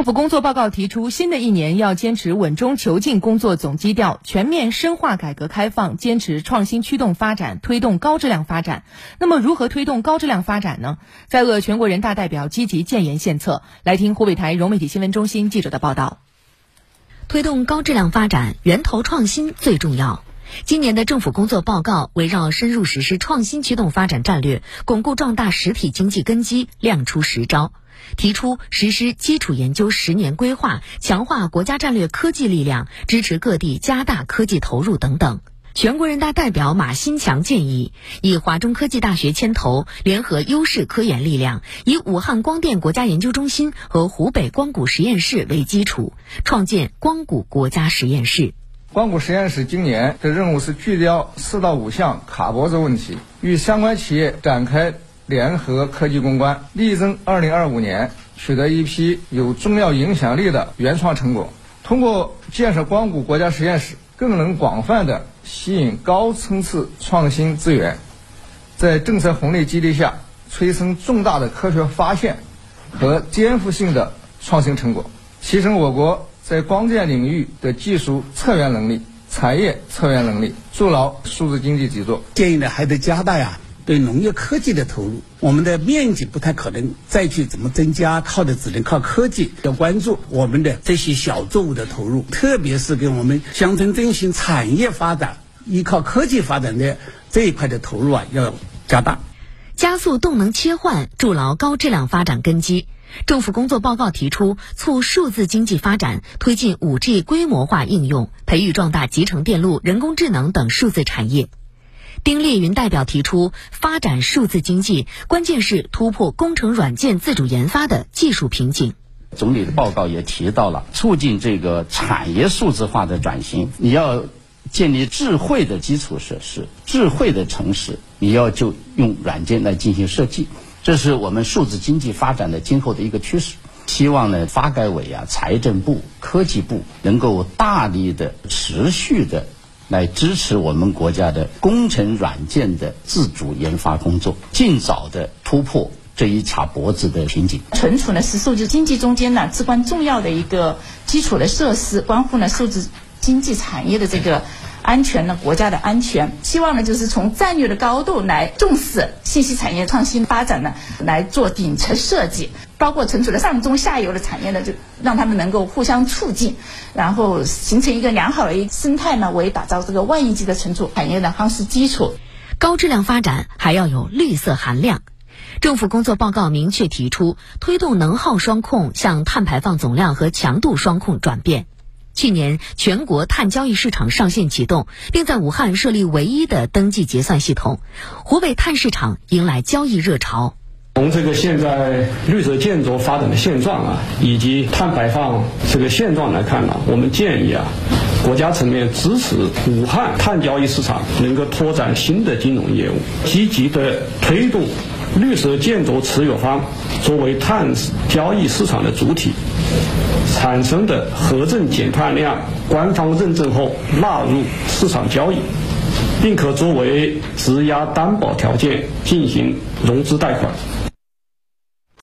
政府工作报告提出，新的一年要坚持稳中求进工作总基调，全面深化改革开放，坚持创新驱动发展，推动高质量发展。那么，如何推动高质量发展呢？在鄂全国人大代表积极建言献策。来听湖北台融媒体新闻中心记者的报道。推动高质量发展，源头创新最重要。今年的政府工作报告围绕深入实施创新驱动发展战略，巩固壮大实体经济根基，亮出实招。提出实施基础研究十年规划，强化国家战略科技力量，支持各地加大科技投入等等。全国人大代表马新强建议，以华中科技大学牵头，联合优势科研力量，以武汉光电国家研究中心和湖北光谷实验室为基础，创建光谷国家实验室。光谷实验室今年的任务是聚焦四到五项卡脖子问题，与相关企业展开。联合科技攻关，力争二零二五年取得一批有重要影响力的原创成果。通过建设光谷国家实验室，更能广泛的吸引高层次创新资源，在政策红利激励下，催生重大的科学发现和颠覆性的创新成果，提升我国在光电领域的技术策源能力、产业策源能力，筑牢数字经济基座。建议呢，还得加大呀。对农业科技的投入，我们的面积不太可能再去怎么增加，靠的只能靠科技。要关注我们的这些小作物的投入，特别是给我们乡村振兴产业发展、依靠科技发展的这一块的投入啊，要加大，加速动能切换，筑牢高质量发展根基。政府工作报告提出，促数字经济发展，推进五 G 规模化应用，培育壮大集成电路、人工智能等数字产业。丁烈云代表提出，发展数字经济，关键是突破工程软件自主研发的技术瓶颈。总理的报告也提到了，促进这个产业数字化的转型，你要建立智慧的基础设施、智慧的城市，你要就用软件来进行设计，这是我们数字经济发展的今后的一个趋势。希望呢，发改委啊、财政部、科技部能够大力的、持续的。来支持我们国家的工程软件的自主研发工作，尽早的突破这一卡脖子的瓶颈。存储呢是数字经济中间呢至关重要的一个基础的设施，关乎呢数字经济产业的这个安全呢国家的安全。希望呢就是从战略的高度来重视信息产业创新发展呢，来做顶层设计。包括存储的上中下游的产业呢，就让他们能够互相促进，然后形成一个良好的一生态呢，为打造这个万亿级的存储产业的夯实基础。高质量发展还要有绿色含量。政府工作报告明确提出，推动能耗双控向碳排放总量和强度双控转变。去年，全国碳交易市场上线启动，并在武汉设立唯一的登记结算系统。湖北碳市场迎来交易热潮。从这个现在绿色建筑发展的现状啊，以及碳排放这个现状来看呢，我们建议啊，国家层面支持武汉碳交易市场能够拓展新的金融业务，积极的推动绿色建筑持有方作为碳交易市场的主体，产生的核证减碳量官方认证后纳入市场交易。并可作为质押担保条件进行融资贷款。